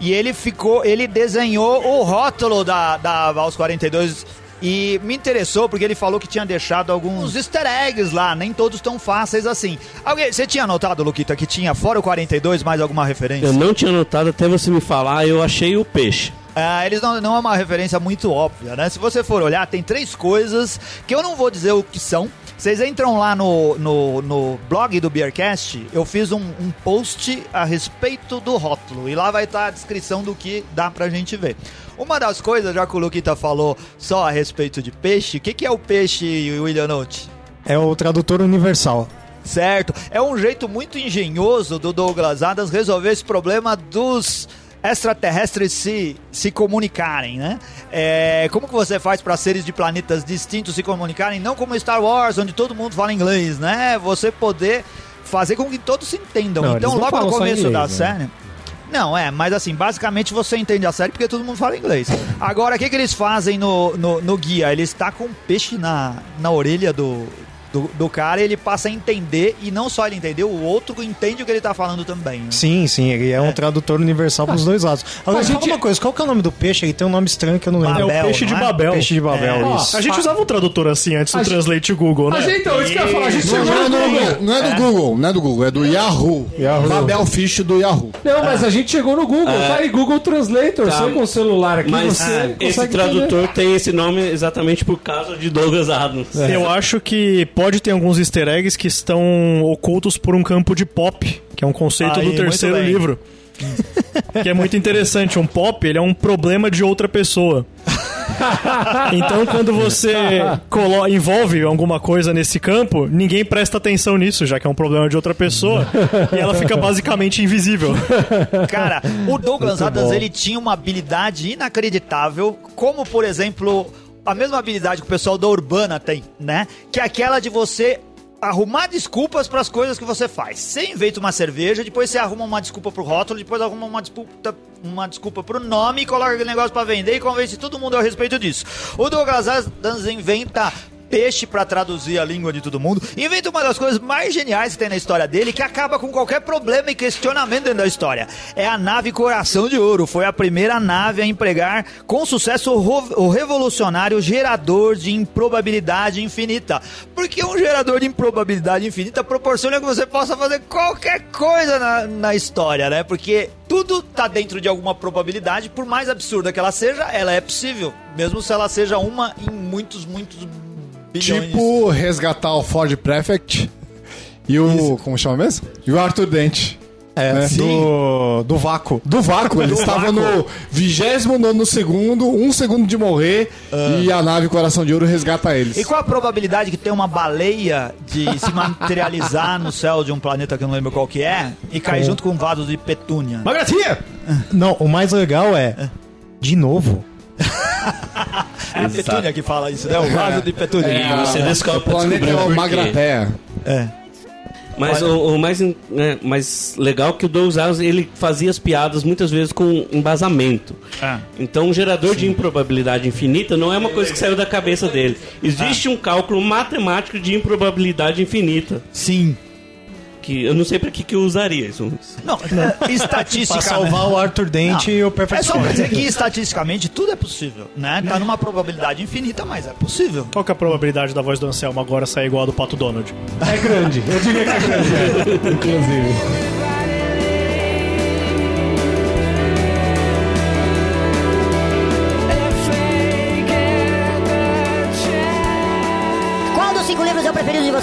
E ele ficou, ele desenhou o rótulo da da Vals 42 e me interessou porque ele falou que tinha deixado alguns easter eggs lá, nem todos tão fáceis assim. Alguém, você tinha notado, Luquita, que tinha fora o 42 mais alguma referência? Eu não tinha notado até você me falar, eu achei o peixe. Ah, eles não, não é uma referência muito óbvia, né? Se você for olhar, tem três coisas que eu não vou dizer o que são. Vocês entram lá no, no, no blog do Beercast, eu fiz um, um post a respeito do rótulo. E lá vai estar a descrição do que dá pra gente ver. Uma das coisas, já que o Luquita falou só a respeito de peixe, o que, que é o peixe, William Note? É o tradutor universal. Certo. É um jeito muito engenhoso do Douglas Adams resolver esse problema dos extraterrestres se, se comunicarem, né? É, como que você faz para seres de planetas distintos se comunicarem? Não como Star Wars, onde todo mundo fala inglês, né? Você poder fazer com que todos se entendam. Não, então, logo no começo inglês, da né? série... Não, é, mas assim, basicamente você entende a série porque todo mundo fala inglês. Agora, o que, que eles fazem no, no, no guia? Eles tacam um peixe na, na orelha do, do, do cara e ele passa a entender, e não só ele entender, o outro entende o que ele tá falando também. né? Sim, sim, ele é, um tradutor universal pros dois lados. Agora, a fala gente- uma coisa, qual que é o nome do peixe? Ele tem um nome estranho que eu não lembro. É o Babel, peixe de é? Babel. Peixe de Babel, É. isso. A gente usava um tradutor assim antes do A gente- Translate Google, né? A gente, então, isso que eu ia falar, a gente Não, chegou não, no não, Google. não, não é do Google, não é do Google, é do Yahoo. Yahoo. Babel Fish do Yahoo. Não, mas a gente chegou no Google, tá aí Google Translator. Tá. Você com o celular aqui, Mas você esse consegue tradutor tem esse nome exatamente por causa de Douglas Adams. Eu acho que pode ter alguns easter eggs que estão ocultos por um campo de pop, que é um conceito Aí, do terceiro livro. *laughs* que é muito interessante. Um pop, ele é um problema de outra pessoa. então, quando você envolve alguma coisa nesse campo, ninguém presta atenção nisso, já que é um problema de outra pessoa, e ela fica basicamente invisível. Cara, o Douglas Adams, ele tinha uma habilidade inacreditável, como, por exemplo, a mesma habilidade que o pessoal da Urbana tem, né? Que é aquela de você arrumar desculpas para as coisas que você faz. Você inventa uma cerveja, depois você arruma uma desculpa pro rótulo, depois arruma uma desculpa, uma desculpa pro nome, coloca aquele negócio para vender e convence todo mundo a respeito disso. O Douglas Adams inventa peixe pra traduzir a língua de todo mundo. Inventa uma das coisas mais geniais que tem na história dele, que acaba com qualquer problema e questionamento dentro da história. É a nave Coração de Ouro. Foi a primeira nave a empregar com sucesso o, revolucionário gerador de improbabilidade infinita. Porque um gerador de improbabilidade infinita proporciona que você possa fazer qualquer coisa na, na história, né? Porque tudo tá dentro de alguma probabilidade, por mais absurda que ela seja, ela é possível. Mesmo se ela seja uma em muitos, muitos bilhões. Tipo resgatar o Ford Prefect e o. Como chama mesmo? E o Arthur Dente. É, né? do, do vácuo. Do vácuo, ele estava no 29 segundo, um segundo de morrer, e a nave Coração de Ouro resgata eles. E qual a probabilidade que tem uma baleia de se *laughs* materializar no céu de um planeta que eu não lembro qual que é e cair junto com um vaso de petúnia? Magratinha! Não, o mais legal é. De novo. É a petúnia que fala isso, né? O vaso de petúnia. E você descobre o pra planeta descobrir é o. Magratea. Mas o, o mais, né, mais legal é que o Douglas Adams, ele fazia as piadas muitas vezes com embasamento. Ah. Então, um gerador de improbabilidade infinita não é uma coisa que saiu da cabeça dele. Existe um cálculo matemático de improbabilidade infinita. Sim. Que. Eu não sei pra que, que eu usaria isso. Não, é, Pra estatisticamente. salvar o Arthur Dente e o É Perfect só pra dizer que estatisticamente tudo é possível, né? Tá numa probabilidade infinita, mas é possível. Qual que é a probabilidade da voz do Anselmo agora sair igual a do Pato Donald? É grande. Eu diria que é grande. é. *laughs* Inclusive.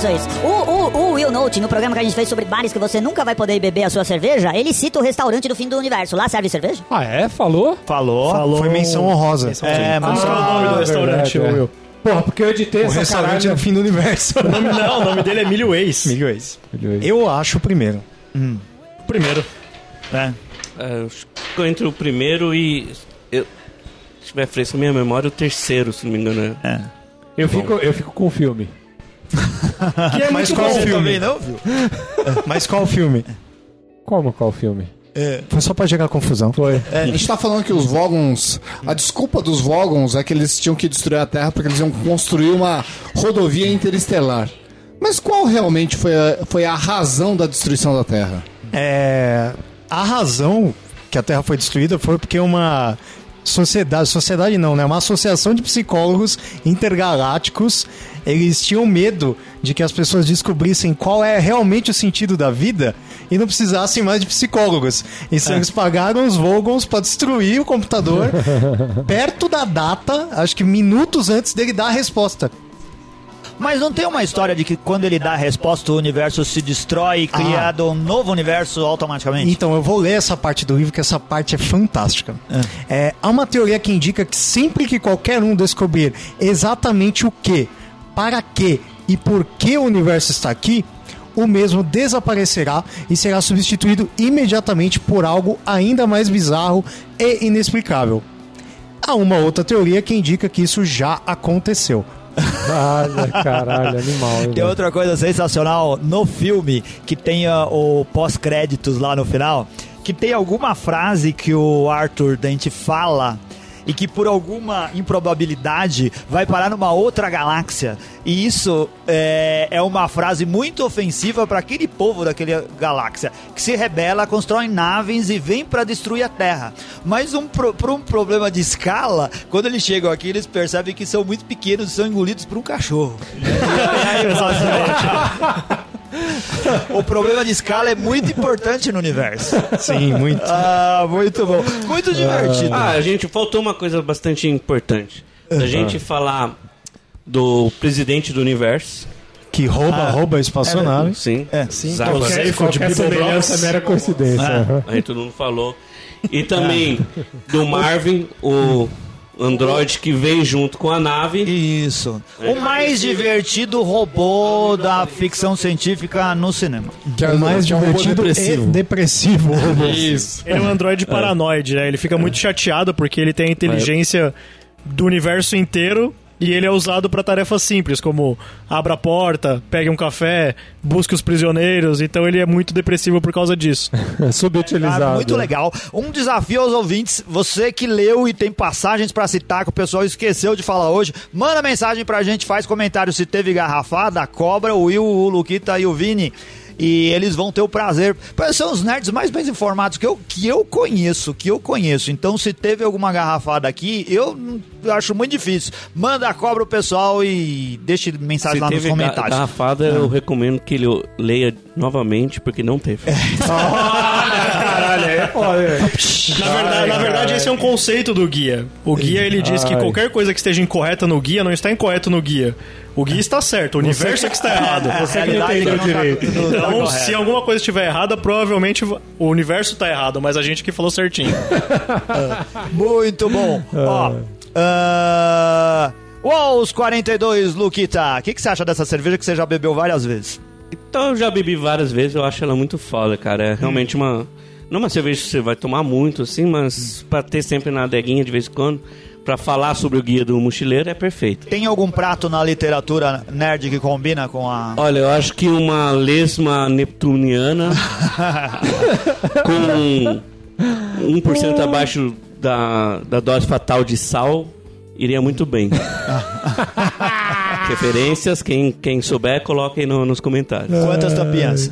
Preferido de vocês? O, o, o Will Note, no programa que a gente fez sobre bares que você nunca vai poder beber a sua cerveja, ele cita o restaurante do fim do universo. Lá serve cerveja? Ah, é? Falou? Falou. Foi menção honrosa. É, mas Qual é o nome do restaurante, verdade, é. Will? Porra, porque eu editei O essa restaurante é o caralho. fim do universo. *laughs* O nome, não, o nome dele é Milho Ways. Milho Ways. Eu acho o primeiro. Primeiro. É. É, eu acho que eu entre o primeiro e. Eu, se tiver fresco na minha memória, o terceiro, se não me engano. É. Eu fico, eu fico com o filme. Que é Mas muito qual bom. filme? Também não, viu? Mas qual filme? Como qual filme? Foi só pra gerar confusão. Foi. É, a gente tá falando que os Vogons. A desculpa dos Vogons é que eles tinham que destruir a Terra porque eles iam construir uma rodovia interestelar. Mas qual realmente foi a, foi a razão da destruição da Terra? É, a razão que a Terra foi destruída foi porque uma sociedade, sociedade não, né? Uma associação de psicólogos intergalácticos, eles tinham medo de que as pessoas descobrissem qual é realmente o sentido da vida e não precisassem mais de psicólogos. Então eles pagaram os Vogons para destruir o computador *laughs* perto da data, acho que minutos antes dele dar a resposta. Mas não tem uma história de que quando ele dá a resposta, o universo se destrói e criado um novo universo automaticamente? Então, eu vou ler essa parte do livro, que essa parte é fantástica. É, há uma teoria que indica que sempre que qualquer um descobrir exatamente o que, para que e por que o universo está aqui, o mesmo desaparecerá e será substituído imediatamente por algo ainda mais bizarro e inexplicável. Há uma outra teoria que indica que isso já aconteceu. Olha, caralho, animal. hein, Tem outra coisa sensacional no filme que tem ah, o pós-créditos lá no final, que tem alguma frase que o Arthur Dente fala e que por alguma improbabilidade vai parar numa outra galáxia. E isso é, é uma frase muito ofensiva para aquele povo daquela galáxia que se rebela, constrói naves e vem para destruir a Terra. Mas um, por um problema de escala, quando eles chegam aqui, eles percebem que são muito pequenos e são engolidos por um cachorro. *laughs* *laughs* *laughs* O problema de escala é muito importante no universo. Sim, muito. Ah, muito bom. Muito divertido. Ah, a gente faltou uma coisa bastante importante. A gente falar do presidente do universo. Que rouba, rouba a espaçonave. Sim. É, sim. Zack. Qualquer, Qualquer semelhança é mera coincidência. aham. Aí todo mundo falou. E também do Marvin, o androide que vem junto com a nave. Isso. O mais divertido robô da ficção científica no cinema. Que é O mais é um robô divertido e depressivo. Isso. Ele é um androide paranoide, né? Ele fica muito chateado porque ele tem a inteligência do universo inteiro e ele é usado para tarefas simples, como abra a porta, pegue um café, busque os prisioneiros. Então ele é muito depressivo por causa disso. *laughs* Subutilizado. Ah, muito legal. Um desafio aos ouvintes. Você que leu e tem passagens pra citar que o pessoal esqueceu de falar hoje, manda mensagem pra gente, faz comentário se teve garrafada, a cobra, o Will, o Luquita e o Vini. E eles vão ter o prazer. São os nerds mais bem informados que eu, que eu conheço, que eu conheço. Então, se teve alguma garrafada aqui, eu acho muito difícil. Manda a cobra o pessoal e deixe mensagem Se lá nos comentários. garrafada, eu recomendo que ele leia novamente, porque não teve. *laughs* *laughs* Caralho, é foda. *laughs* velho. Na verdade, na verdade, esse é um conceito do guia. O guia ele diz que Ai. qualquer coisa que esteja incorreta no guia não está incorreto no guia. O guia está certo, o universo é que está errado. *laughs* Você que não entendeu tá- direito. tá Então, correta. se alguma coisa estiver errada, provavelmente o universo está errado, mas a gente que falou certinho. *laughs* Muito bom. Ó, ah, Uou, os 42, Luquita. O que, que você acha dessa cerveja que você já bebeu várias vezes? Então eu já bebi várias vezes, eu acho ela muito foda, cara. É realmente uma. Não uma cerveja que você vai tomar muito, assim, mas pra ter sempre na adeguinha de vez em quando, pra falar sobre o guia do mochileiro, é perfeito. Tem algum prato na literatura nerd que combina com a. Olha, eu acho que uma lesma neptuniana *laughs* com 1% abaixo da, da dose fatal de sal iria muito bem. *laughs* Referências, quem, quem souber, coloquem no- nos comentários. Quantas tampinhas?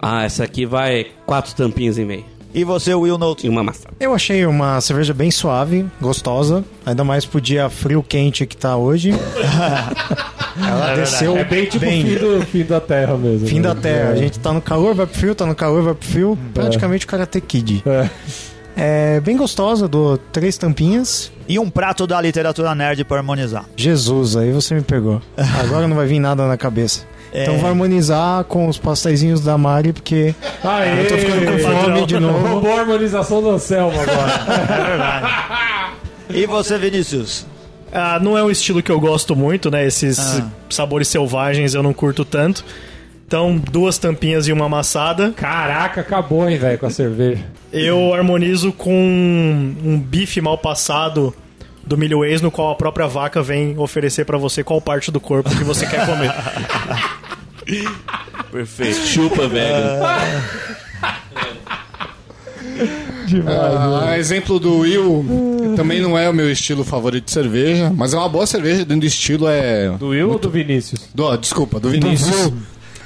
Ah, essa aqui vai quatro tampinhas e meio. E você, Will Note? E uma massa. Eu achei uma cerveja bem suave, gostosa. Ainda mais pro dia frio quente que tá hoje. *laughs* Ela desceu É bem tipo Fim, do, fim da Terra mesmo. Fim né? da terra. É. A gente tá no calor, vai pro frio, tá no calor, vai pro frio. Praticamente o Karate Kid. É. É bem gostosa, dou três tampinhas. E um prato da literatura nerd pra harmonizar. Jesus, aí você me pegou. Agora não vai vir nada na cabeça. É. Então vai harmonizar com os pastéisinhos da Mari, porque Aê, eu tô ficando com fome de novo. Roubou a harmonização do Anselmo agora. *laughs* E você, Vinícius? Ah, não é um estilo que eu gosto muito, né? Esses Ah. sabores selvagens eu não curto tanto. Então, duas tampinhas e uma amassada. Caraca, acabou, hein, velho, com a cerveja. Eu harmonizo com um bife mal passado do Milho Ways, no qual a própria vaca vem oferecer pra você qual parte do corpo que você quer comer. *laughs* *laughs* Perfeito. Chupa, velho. *laughs* Ah, exemplo do Will, também não é o meu estilo favorito de cerveja, mas é uma boa cerveja dentro do estilo é. Do Will ou do Vinícius? Do, desculpa, do Vinícius.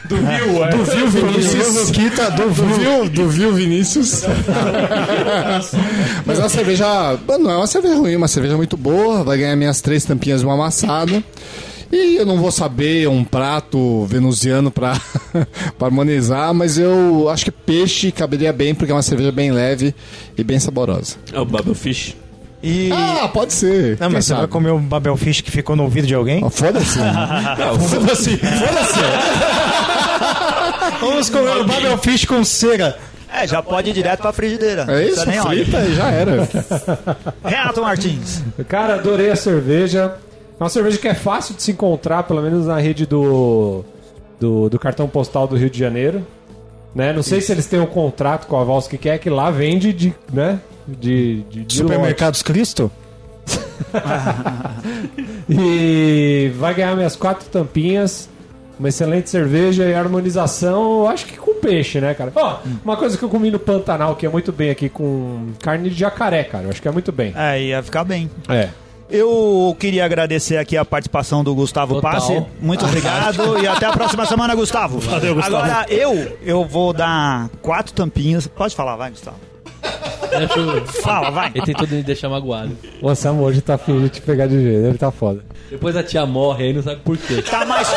Do Will, é. Do Vil Vinícius. Kita do Do Vil, do Vil Vinícius. *laughs* Mas é uma cerveja. Não é uma cerveja ruim, é uma cerveja muito boa. Vai ganhar minhas três tampinhas de uma amassada. E eu não vou saber um prato venusiano pra, *laughs* pra harmonizar, mas eu acho que peixe caberia bem, porque é uma cerveja bem leve e bem saborosa. É o Bubble Fish. E Ah, pode ser. Não, Quem mas você vai comer o Babel Fish que ficou no ouvido de alguém? Ah, Foda-se. *laughs* Foda-se, foda-se. *laughs* Vamos comer o Babel Fish com cera. é, já pode ir direto pra frigideira. É isso, frita e já era. Renato Martins. Cara, adorei a cerveja. É uma cerveja que é fácil de se encontrar, pelo menos na rede do, do, do cartão postal do Rio de Janeiro. Né? Não sei se eles têm um contrato com a Vals que quer que lá vende de, né? de, de, de Supermercados Cristo? *laughs* E vai ganhar minhas quatro tampinhas. Uma excelente cerveja e harmonização, acho que com peixe, né, cara? Ó, uma coisa que eu comi no Pantanal, que é muito bem aqui, com carne de jacaré, cara. Eu acho que é muito bem. É, ia ficar bem. É. Eu queria agradecer aqui a participação do Gustavo Total. Passe. Muito obrigado e até a próxima semana, Gustavo. Valeu, Gustavo. Agora eu, eu vou dar quatro tampinhas. Pode falar, vai, Gustavo. Deixa eu- Fala, vai. Ele tentou me deixar magoado. O Anselmo hoje tá afim de te pegar de jeito, ele tá foda. Depois a tia morre aí, não sabe por quê. Tá mais,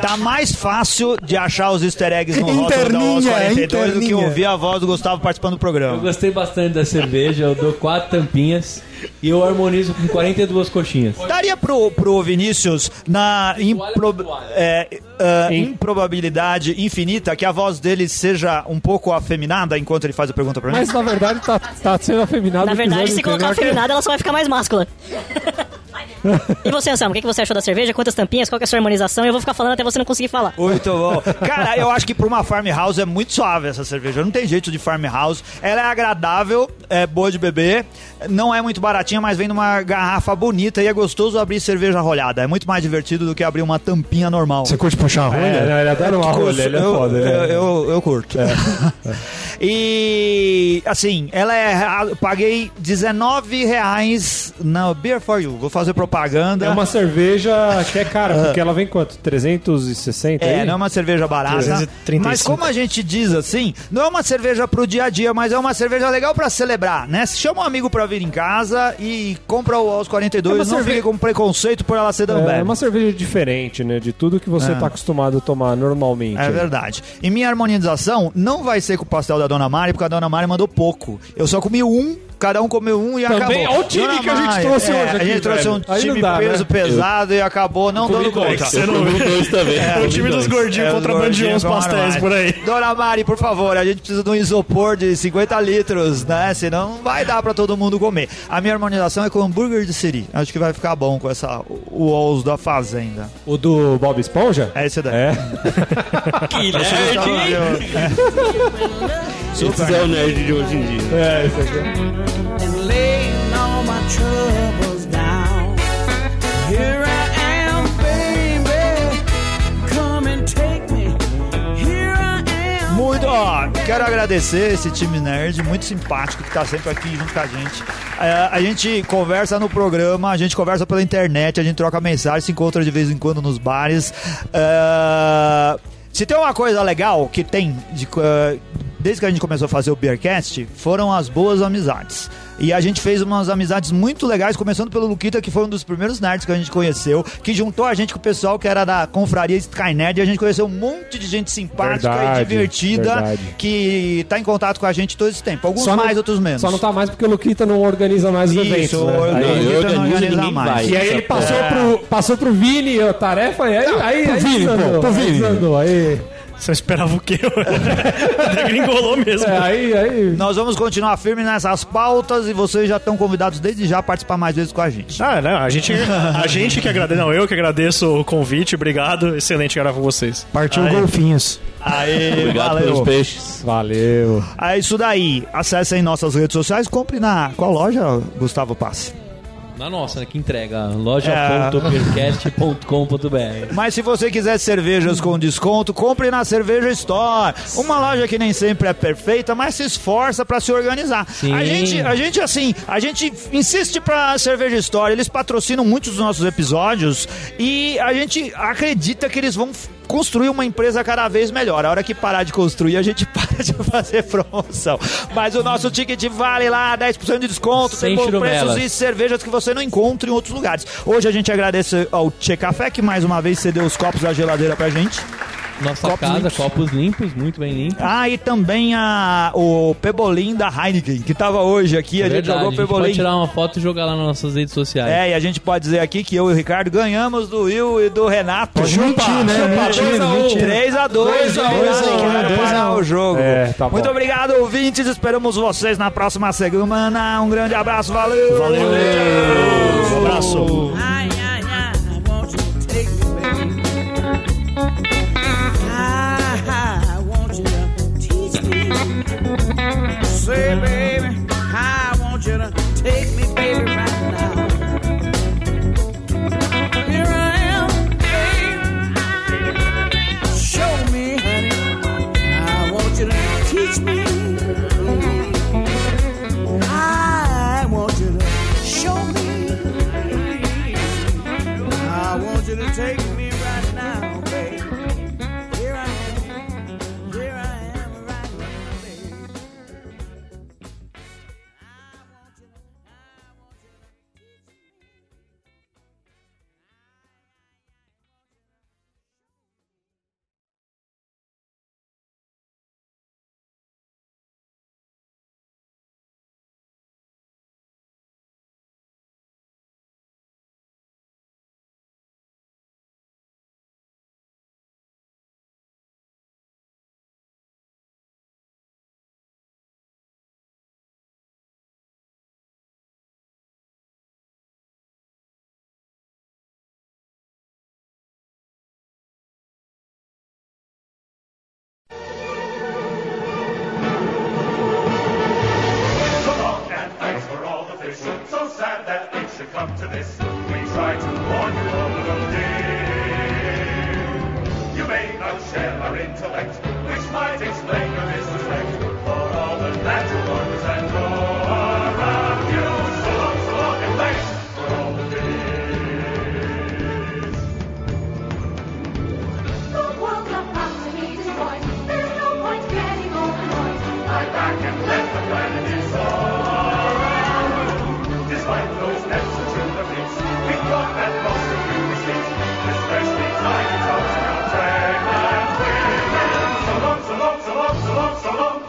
tá mais fácil de achar os easter eggs no rótulo da OS Interninha, 42 do que ouvir a voz do Gustavo participando do Eu programa. gostei bastante da cerveja, eu dou quatro tampinhas e eu harmonizo com 42 coxinhas. Daria pro, pro Vinícius, na impro- toalha. é, ah, improbabilidade infinita, que a voz dele seja um pouco afeminada enquanto ele faz a pergunta pra mim? Mas na verdade tá, tá sendo afeminado. Na verdade, se colocar afeminada, ela só vai ficar mais máscula. *laughs* e você, Anselmo, o que que você achou da cerveja? Quantas tampinhas? Qual que é a sua harmonização? Eu vou ficar falando até você não conseguir falar. Muito bom. Cara, eu acho que pra uma farmhouse é muito suave essa cerveja. Não tem jeito de farmhouse. Ela é agradável, é boa de beber. Não é muito baratinha, mas vem numa garrafa bonita e é gostoso abrir cerveja rolhada. É muito mais divertido do que abrir uma tampinha normal. Você curte puxar a É, rolha? não, ele adora uma rolha, ele é eu, foda. ele eu, é- eu, eu curto. *laughs* e assim, ela é. eu Paguei 19 reais na Beer for You. Vou fazer propaganda. É uma cerveja que é cara, *laughs* porque ela vem quanto? 360? É, aí? não é uma cerveja barata. 335. Mas como a gente diz assim, não é uma cerveja pro dia a dia, mas é uma cerveja legal pra celebrar, né? Se chama um amigo pra vir em casa e compra o aos 42, É não cerve- fique com preconceito por ela ser da É, Ambev. é uma cerveja diferente, né? De tudo que você É. tá acostumado a tomar normalmente. É verdade. E minha harmonização não vai ser com o pastel da Dona Mari, porque a Dona Mari mandou pouco. Eu só comi um, cada um comeu um e Também, acabou. olha o time Dona que a gente Mari, trouxe é, hoje A aqui, gente trouxe velho. um Aí não time dá, peso né? pesado e acabou não dando conta. Você não Comi dois também. o time dos gordinhos É, os contrabandeou gordinhos uns pastéis por aí. Dona Mari, por favor, a gente precisa de um isopor de 50 litros, né? Senão não vai dar pra todo mundo comer. A minha harmonização é com hambúrguer de siri. Acho que vai ficar bom com essa o Walls da Fazenda. O do Bob Esponja? É esse daí. É. *laughs* Que nerd, *laughs* hein? Esse é o nerd de hoje em dia. É, isso aqui. and laying all my troubles down. Here I am, baby. Come and take me. Here I am. Muito, ó, quero agradecer esse time nerd, muito simpático, que tá sempre aqui junto com a gente. É, a gente conversa no programa, a gente conversa pela internet, a gente troca mensagem, se encontra de vez em quando nos bares. É, Se tem uma coisa legal que tem de, eh, desde que a gente começou a fazer o Beercast, foram as boas amizades. E a gente fez umas amizades muito legais, começando pelo Luquita, que foi um dos primeiros nerds que a gente conheceu, que juntou a gente com o pessoal que era da confraria Skynerd, e a gente conheceu um monte de gente simpática Verdade, e divertida, verdade. que tá em contato com a gente todo esse tempo. Alguns Só não- mais, outros menos. Só não tá mais porque o Luquita não organiza mais os Isso, eventos, o né? Luquita Aí- não organiza mais. vai. E aí ele passou, É. pro, passou pro Vini a tarefa e aí, aí, aí Vini, pô, pro aí Vini. desandou, aí, Você esperava o quê? *laughs* Degringolou mesmo. é, aí, aí. Nós vamos continuar firme nessas pautas e vocês já estão convidados desde já a participar mais vezes com a gente. Ah, não, a gente, a *laughs* gente que agradece. Não, eu que agradeço o convite, obrigado. Excelente gravar com vocês. Partiu Aí. golfinhos. Aê, Obrigado pelos valeu. peixes. Valeu. É isso daí. Acessem nossas redes sociais. Compre na. Qual loja, Gustavo Passe? Na nossa, né, que entrega. loja.beercast.com.br Mas se você quiser cervejas com desconto, compre na Cerveja Store. Uma loja que nem sempre é perfeita, mas se esforça pra se organizar. Sim. A gente, a gente assim, a gente insiste pra Cerveja Store. Eles patrocinam muitos dos nossos episódios e a gente acredita que eles vão construir uma empresa cada vez melhor. A hora que parar de construir, a gente *laughs* para de fazer promoção. Mas o nosso ticket vale lá 10% de desconto, Sem tem bons preços e cervejas que você não encontra em outros lugares. Hoje a gente agradece ao Tchê Café, que mais uma vez cedeu os copos da geladeira pra gente. Nossa Copos casa, limpos. copos limpos, muito bem limpos. Ah, e também a, o Pebolim da Heineken, que tava hoje aqui. a gente É Verdade, jogou a o gente pode Pebolim. tirar uma foto e jogar lá nas nossas redes sociais. É, e a gente pode dizer aqui que eu e o Ricardo ganhamos do Will e do Renato. Mentir, né? Mentira, mentira. 3x2. 2 a 1, 2 a 1. o jogo. É, tá. Muito obrigado, ouvintes. Esperamos vocês na próxima semana. Um grande abraço. Valeu. Valeu. Um abraço. Baby, up to this. Salam, salam.